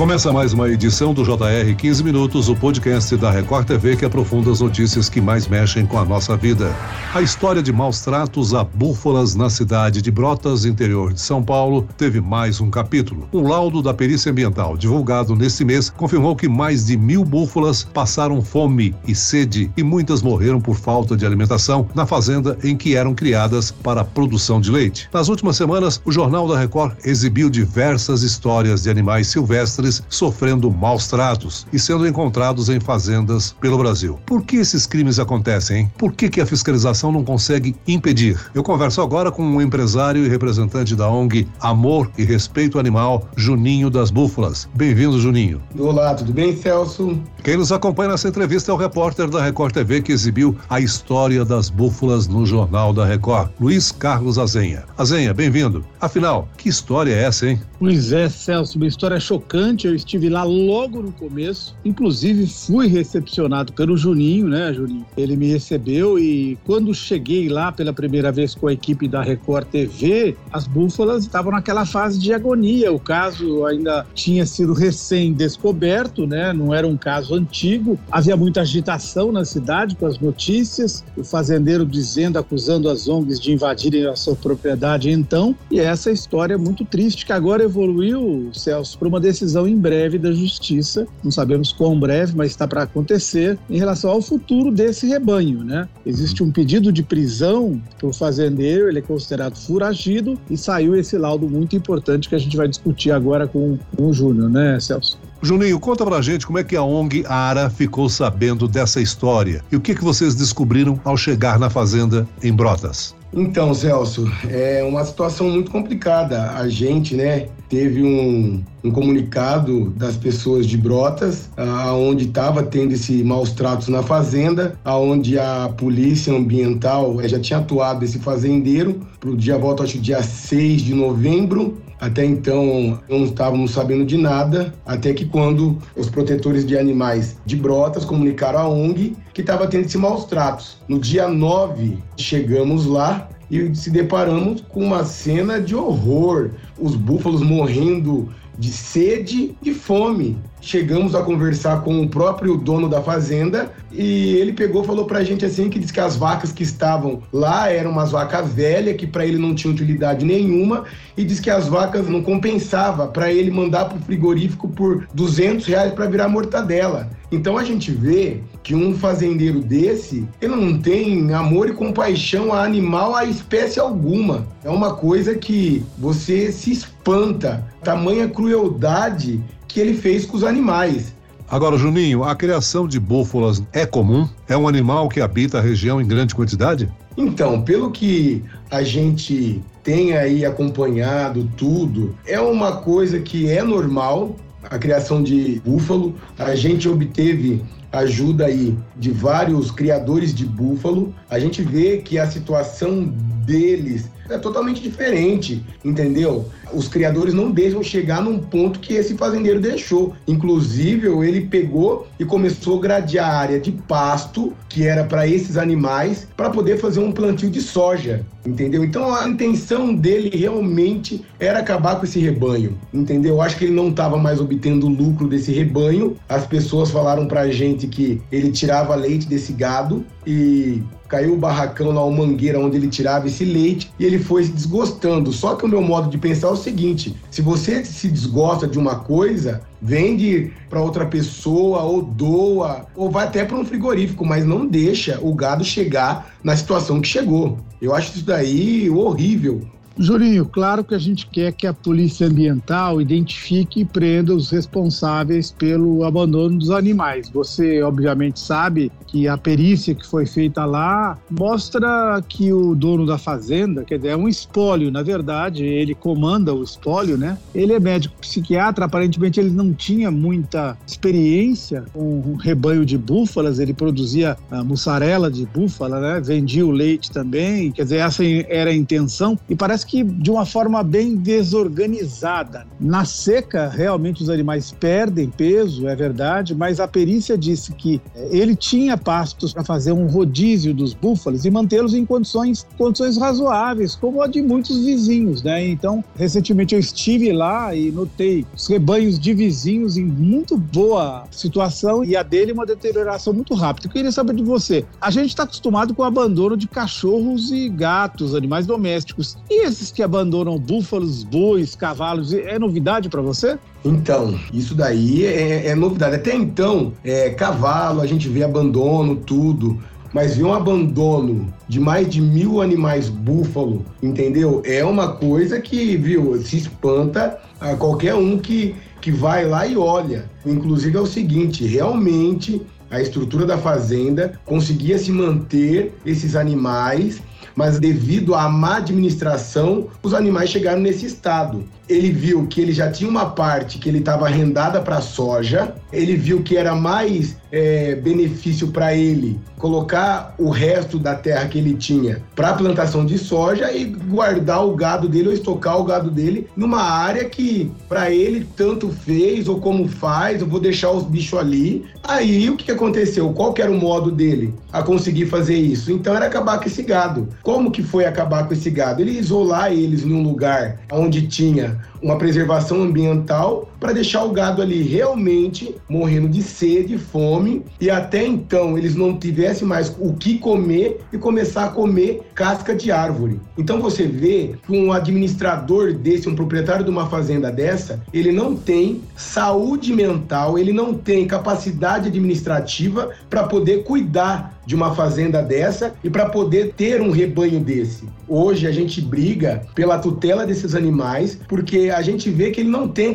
Começa mais uma edição do JR 15 Minutos, o podcast da Record TV que aprofunda as notícias que mais mexem com a nossa vida. A história de maus tratos a búfalas na cidade de Brotas, interior de São Paulo, teve mais um capítulo. Um laudo da perícia ambiental divulgado neste mês confirmou que mais de mil búfalas passaram fome e sede e muitas morreram por falta de alimentação na fazenda em que eram criadas para a produção de leite. Nas últimas semanas, o Jornal da Record exibiu diversas histórias de animais silvestres sofrendo maus tratos e sendo encontrados em fazendas pelo Brasil. Por que esses crimes acontecem? Hein? Por que, que a fiscalização não consegue impedir? Eu converso agora com um empresário e representante da ONG Amor e Respeito Animal, Juninho das Búfalas. Bem-vindo, Juninho. Olá, tudo bem, Celso? Quem nos acompanha nessa entrevista é o repórter da Record TV que exibiu a história das búfalas no Jornal da Record, Luiz Carlos Azenha. Azenha, bem-vindo. Afinal, que história é essa, hein? Pois é, Celso, uma história chocante eu estive lá logo no começo. Inclusive, fui recepcionado pelo Juninho, né, Juninho? Ele me recebeu e quando cheguei lá pela primeira vez com a equipe da Record TV, as búfalas estavam naquela fase de agonia. O caso ainda tinha sido recém-descoberto, né? Não era um caso antigo. Havia muita agitação na cidade com as notícias. O fazendeiro dizendo, acusando as ONGs de invadirem a sua propriedade então. E essa história é muito triste que agora evoluiu, Celso, para uma decisão em breve da justiça, não sabemos quão breve, mas está para acontecer, em relação ao futuro desse rebanho, né? Existe um pedido de prisão para o fazendeiro, ele é considerado furagido e saiu esse laudo muito importante que a gente vai discutir agora com, com o Júnior, né, Celso? Juninho, conta pra gente como é que a ONG Ara ficou sabendo dessa história e o que, que vocês descobriram ao chegar na fazenda em Brotas. Então, Celso, é uma situação muito complicada. A gente, né, teve um, um comunicado das pessoas de Brotas, aonde estava tendo esse maus tratos na fazenda, aonde a polícia ambiental eh, já tinha atuado esse fazendeiro para o dia volta acho dia 6 de novembro. Até então não estávamos sabendo de nada, até que quando os protetores de animais de Brotas comunicaram à ONG que estava tendo esse maus tratos. No dia 9 chegamos lá e se deparamos com uma cena de horror, os búfalos morrendo de sede e fome. Chegamos a conversar com o próprio dono da fazenda e ele pegou falou pra gente assim que disse que as vacas que estavam lá eram umas vacas velhas que para ele não tinha utilidade nenhuma e disse que as vacas não compensava para ele mandar pro frigorífico por 200 reais para virar mortadela. Então a gente vê que um fazendeiro desse, ele não tem amor e compaixão a animal, a espécie alguma. É uma coisa que você se espanta, tamanha crueldade que ele fez com os animais. Agora, Juninho, a criação de búfalas é comum? É um animal que habita a região em grande quantidade? Então, pelo que a gente tem aí acompanhado tudo, é uma coisa que é normal, a criação de búfalo. A gente obteve ajuda aí de vários criadores de búfalo. A gente vê que a situação deles é totalmente diferente, entendeu? Os criadores não deixam chegar num ponto que esse fazendeiro deixou. Inclusive, ele pegou e começou a gradear a área de pasto, que era para esses animais, para poder fazer um plantio de soja, entendeu? Então a intenção dele realmente era acabar com esse rebanho, entendeu? Eu acho que ele não estava mais obtendo lucro desse rebanho. As pessoas falaram pra gente que ele tirava leite desse gado e caiu o barracão lá, o mangueira onde ele tirava esse leite e ele foi se desgostando. Só que o meu modo de pensar é o seguinte: se você se desgosta de uma coisa, vende para outra pessoa ou doa ou vai até para um frigorífico, mas não deixa o gado chegar na situação que chegou. Eu acho isso daí horrível. Julinho, claro que a gente quer que a Polícia Ambiental identifique e prenda os responsáveis pelo abandono dos animais. Você, obviamente, sabe que a perícia que foi feita lá mostra que o dono da fazenda, quer dizer, é um espólio, na verdade, ele comanda o espólio, né? Ele é médico psiquiatra, aparentemente ele não tinha muita experiência com um rebanho de búfalas, ele produzia a mussarela de búfala, né? Vendia o leite também, quer dizer, essa era a intenção e parece que de uma forma bem desorganizada. Na seca, realmente os animais perdem peso, é verdade, mas a perícia disse que eh, ele tinha pastos para fazer um rodízio dos búfalos e mantê-los em condições, condições razoáveis, como a de muitos vizinhos, né? Então, recentemente eu estive lá e notei os rebanhos de vizinhos em muito boa situação e a dele uma deterioração muito rápida. Eu queria saber de você. A gente está acostumado com o abandono de cachorros e gatos, animais domésticos. E esses que abandonam búfalos, bois, cavalos, é novidade para você? Então, isso daí é, é novidade. Até então, é, cavalo, a gente vê abandono, tudo mas ver um abandono de mais de mil animais búfalo, entendeu? É uma coisa que, viu, se espanta a qualquer um que, que vai lá e olha. Inclusive é o seguinte, realmente a estrutura da fazenda conseguia se manter esses animais mas devido à má administração, os animais chegaram nesse estado. Ele viu que ele já tinha uma parte que ele estava arrendada para soja, ele viu que era mais é, benefício para ele colocar o resto da terra que ele tinha para plantação de soja e guardar o gado dele ou estocar o gado dele numa área que para ele tanto fez ou como faz, eu vou deixar os bichos ali. Aí o que, aconteceu? Qual que era o modo dele a conseguir fazer isso? Então era acabar com esse gado. Como que foi acabar com esse gado? Ele isolar eles num lugar onde tinha uma preservação ambiental para deixar o gado ali realmente morrendo de sede, fome e até então eles não tivessem mais o que comer e começar a comer casca de árvore. Então você vê que um administrador desse, um proprietário de uma fazenda dessa, ele não tem saúde mental, ele não tem capacidade administrativa para poder cuidar de uma fazenda dessa e para poder ter um rebanho desse. Hoje a gente briga pela tutela desses animais porque a gente vê que ele não tem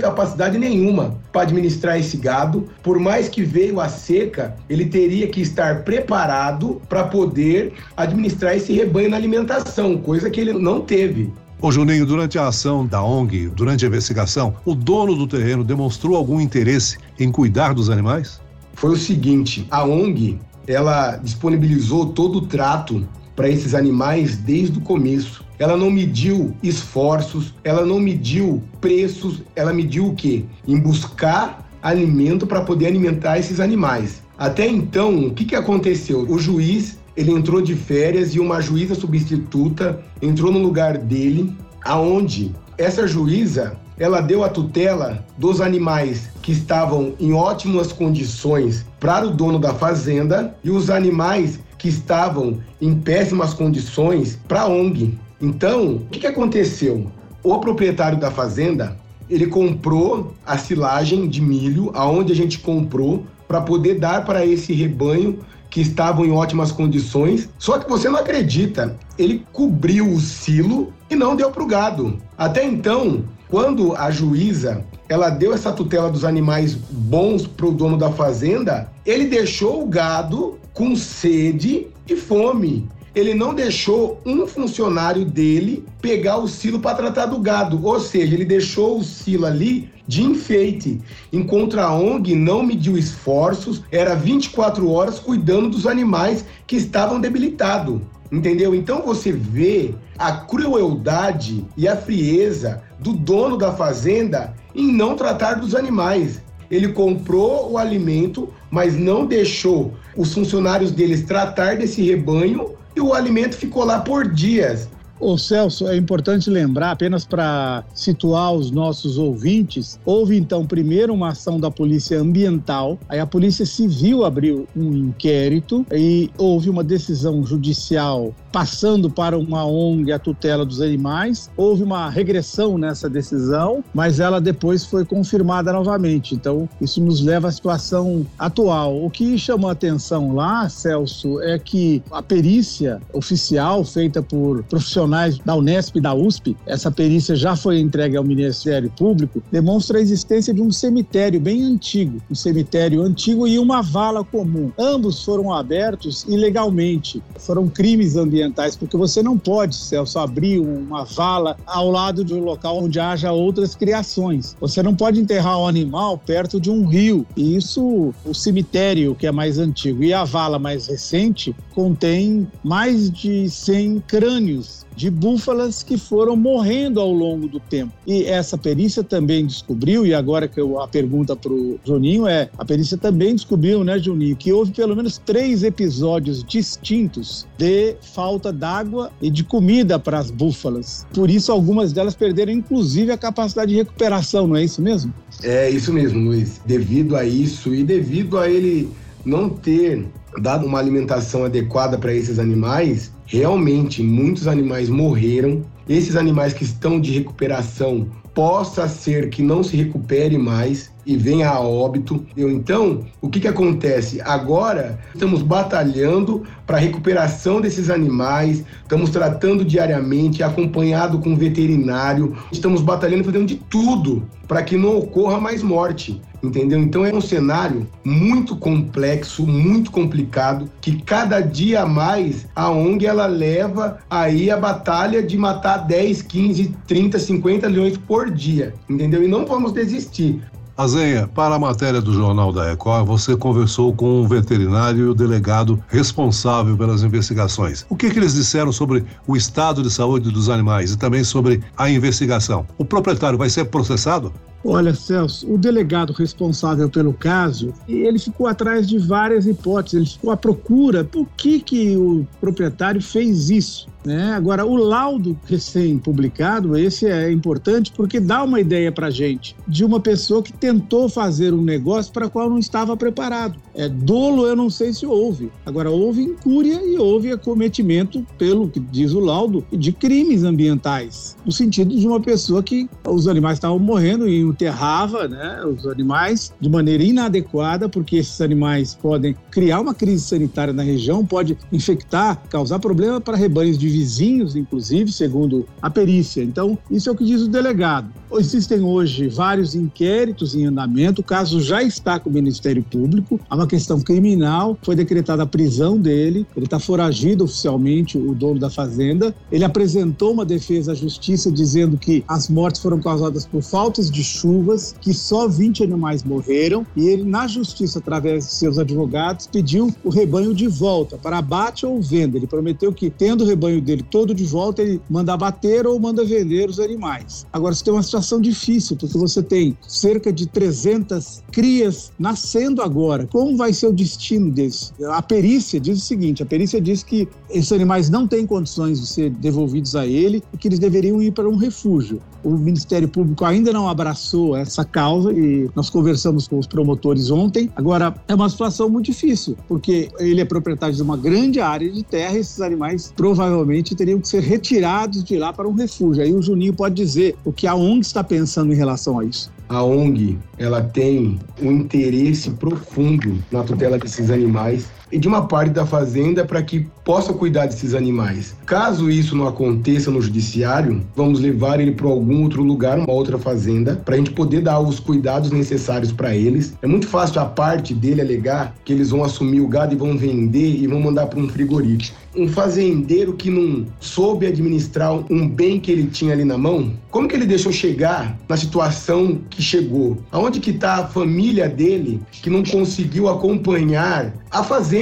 capacidade nenhuma para administrar esse gado. Por mais que veio a seca, ele teria que estar preparado para poder administrar esse rebanho na alimentação, coisa que ele não teve. Ô Juninho, durante a ação da ONG, durante a investigação, o dono do terreno demonstrou algum interesse em cuidar dos animais? Foi o seguinte, a ONG ela disponibilizou todo o trato para esses animais desde o começo. Ela não mediu esforços, ela não mediu preços, ela mediu o quê? Em buscar alimento para poder alimentar esses animais. Até então, o que, que aconteceu? O juiz ele entrou de férias e uma juíza substituta entrou no lugar dele, aonde essa juíza ela deu a tutela dos animais que estavam em ótimas condições para o dono da fazenda e os animais que estavam em péssimas condições para a ONG. Então, o que, que aconteceu? O proprietário da fazenda ele comprou a silagem de milho, aonde a gente comprou, para poder dar para esse rebanho que estavam em ótimas condições. Só que você não acredita, ele cobriu o silo e não deu para o gado. Até então, quando a juíza ela deu essa tutela dos animais bons para o dono da fazenda, ele deixou o gado com sede e fome. Ele não deixou um funcionário dele pegar o silo para tratar do gado, ou seja, ele deixou o silo ali de enfeite, enquanto a ONG não mediu esforços, era 24 horas cuidando dos animais que estavam debilitados. Entendeu? Então você vê a crueldade e a frieza do dono da fazenda em não tratar dos animais. Ele comprou o alimento, mas não deixou os funcionários deles tratar desse rebanho e o alimento ficou lá por dias. Ô Celso, é importante lembrar, apenas para situar os nossos ouvintes, houve então primeiro uma ação da Polícia Ambiental, aí a Polícia Civil abriu um inquérito e houve uma decisão judicial passando para uma ONG a tutela dos animais. Houve uma regressão nessa decisão, mas ela depois foi confirmada novamente. Então, isso nos leva à situação atual. O que chamou a atenção lá, Celso, é que a perícia oficial feita por profissionais da Unesp e da USP, essa perícia já foi entregue ao Ministério Público, demonstra a existência de um cemitério bem antigo, um cemitério antigo e uma vala comum. Ambos foram abertos ilegalmente. Foram crimes ambientais ambientais, porque você não pode, Celso, abrir uma vala ao lado de um local onde haja outras criações. Você não pode enterrar um animal perto de um rio. E isso, o cemitério, que é mais antigo, e a vala mais recente, contém mais de 100 crânios de búfalas que foram morrendo ao longo do tempo. E essa perícia também descobriu, e agora que eu, a pergunta para o Juninho é: a perícia também descobriu, né, Juninho, que houve pelo menos três episódios distintos de falta d'água e de comida para as búfalas. Por isso, algumas delas perderam, inclusive, a capacidade de recuperação, não é isso mesmo? É isso mesmo, Luiz. Devido a isso e devido a ele não ter dado uma alimentação adequada para esses animais, realmente muitos animais morreram. Esses animais que estão de recuperação possa ser que não se recupere mais e venha a óbito. Então, o que, que acontece? Agora estamos batalhando para a recuperação desses animais, estamos tratando diariamente, acompanhado com veterinário, estamos batalhando fazendo de tudo para que não ocorra mais morte. Entendeu? Então é um cenário muito complexo, muito complicado, que cada dia mais a ONG ela leva aí a batalha de matar 10, 15, 30, 50 leões por dia, entendeu? E não vamos desistir. Azenha, para a matéria do Jornal da Record, você conversou com o veterinário e o delegado responsável pelas investigações. O que, que eles disseram sobre o estado de saúde dos animais e também sobre a investigação? O proprietário vai ser processado? Olha, Celso, o delegado responsável pelo caso, ele ficou atrás de várias hipóteses, ele ficou à procura por que, que o proprietário fez isso. Né? Agora, o laudo recém-publicado, esse é importante porque dá uma ideia para gente de uma pessoa que tentou fazer um negócio para qual não estava preparado. É, dolo eu não sei se houve. Agora, houve incúria e houve acometimento, pelo que diz o laudo, de crimes ambientais, no sentido de uma pessoa que os animais estavam morrendo e enterrava né, os animais de maneira inadequada, porque esses animais podem criar uma crise sanitária na região, pode infectar, causar problema para rebanhos de vizinhos, inclusive, segundo a perícia. Então, isso é o que diz o delegado. Existem hoje vários inquéritos em andamento, o caso já está com o Ministério Público, há uma questão criminal, foi decretada a prisão dele, ele está foragido oficialmente, o dono da fazenda. Ele apresentou uma defesa à justiça dizendo que as mortes foram causadas por faltas de chuvas, que só 20 animais morreram, e ele, na justiça, através de seus advogados, pediu o rebanho de volta para abate ou venda. Ele prometeu que, tendo o rebanho dele todo de volta, ele manda abater ou manda vender os animais. Agora, você tem uma situação difícil, porque você tem cerca de 300 crias nascendo agora. Como vai ser o destino desse? A perícia diz o seguinte: a perícia diz que esses animais não têm condições de ser devolvidos a ele e que eles deveriam ir para um refúgio. O Ministério Público ainda não abraçou essa causa e nós conversamos com os promotores ontem. Agora, é uma situação muito difícil, porque ele é proprietário de uma grande área de terra e esses animais provavelmente teriam que ser retirados de lá para um refúgio. Aí o Juninho pode dizer o que a ONG está pensando em relação a isso a ONG ela tem um interesse profundo na tutela desses animais e de uma parte da fazenda para que possa cuidar desses animais. Caso isso não aconteça no judiciário, vamos levar ele para algum outro lugar, uma outra fazenda, para a gente poder dar os cuidados necessários para eles. É muito fácil a parte dele alegar que eles vão assumir o gado e vão vender e vão mandar para um frigorífico. Um fazendeiro que não soube administrar um bem que ele tinha ali na mão, como que ele deixou chegar na situação que chegou? Aonde que está a família dele que não conseguiu acompanhar a fazenda,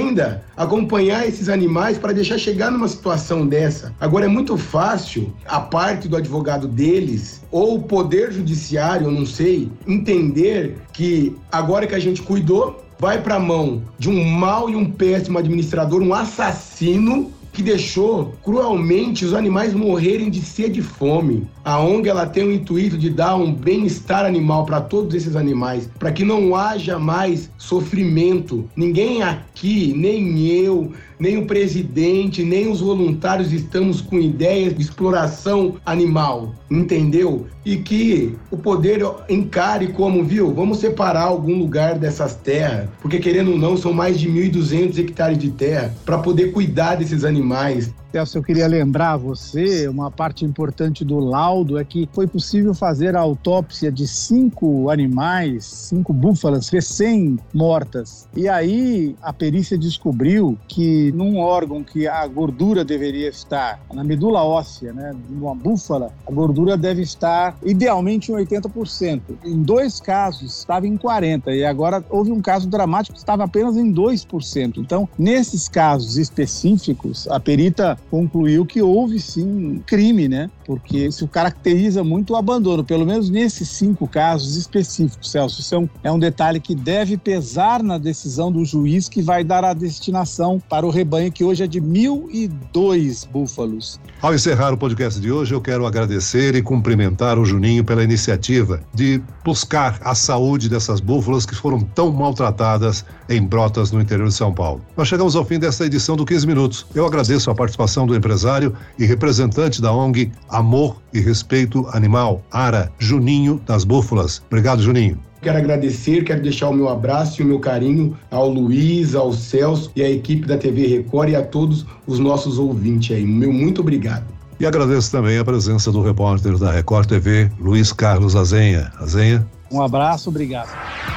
acompanhar esses animais para deixar chegar numa situação dessa. Agora é muito fácil a parte do advogado deles ou o poder judiciário, eu não sei, entender que agora que a gente cuidou, vai para a mão de um mau e um péssimo administrador, um assassino que deixou cruelmente os animais morrerem de sede e fome. A ONG ela tem o intuito de dar um bem-estar animal para todos esses animais, para que não haja mais sofrimento. Ninguém aqui, nem eu, nem o presidente, nem os voluntários estamos com ideias de exploração animal, entendeu? E que o poder encare como, viu, vamos separar algum lugar dessas terras, porque querendo ou não, são mais de 1.200 hectares de terra para poder cuidar desses animais mais Celso, eu queria lembrar a você, uma parte importante do laudo é que foi possível fazer a autópsia de cinco animais, cinco búfalas recém-mortas. E aí a perícia descobriu que num órgão que a gordura deveria estar, na medula óssea, né, de uma búfala, a gordura deve estar idealmente em 80%. Em dois casos estava em 40% e agora houve um caso dramático que estava apenas em 2%. Então, nesses casos específicos, a perita concluiu que houve sim crime, né? Porque isso caracteriza muito o abandono, pelo menos nesses cinco casos específicos, Celso. Isso é um, é um detalhe que deve pesar na decisão do juiz que vai dar a destinação para o rebanho, que hoje é de 1.002 búfalos. Ao encerrar o podcast de hoje, eu quero agradecer e cumprimentar o Juninho pela iniciativa de buscar a saúde dessas búfalas que foram tão maltratadas em Brotas, no interior de São Paulo. Nós chegamos ao fim desta edição do 15 Minutos. Eu agradeço a participação do empresário e representante da ONG Amor e Respeito Animal, ARA, Juninho das Búfalas. Obrigado, Juninho. Quero agradecer, quero deixar o meu abraço e o meu carinho ao Luiz, ao Celso e à equipe da TV Record e a todos os nossos ouvintes aí. Meu muito obrigado. E agradeço também a presença do repórter da Record TV, Luiz Carlos Azenha. Azenha. Um abraço, obrigado.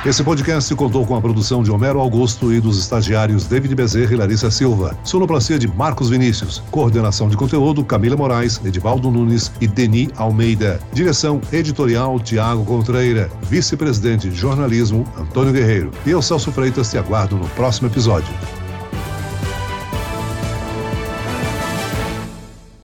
Esse podcast contou com a produção de Homero Augusto e dos estagiários David Bezerra e Larissa Silva. Sonoplastia de Marcos Vinícius. Coordenação de conteúdo Camila Moraes, Edivaldo Nunes e Deni Almeida. Direção editorial Tiago Contreira. Vice-presidente de jornalismo Antônio Guerreiro. E eu, Celso Freitas, te aguardo no próximo episódio.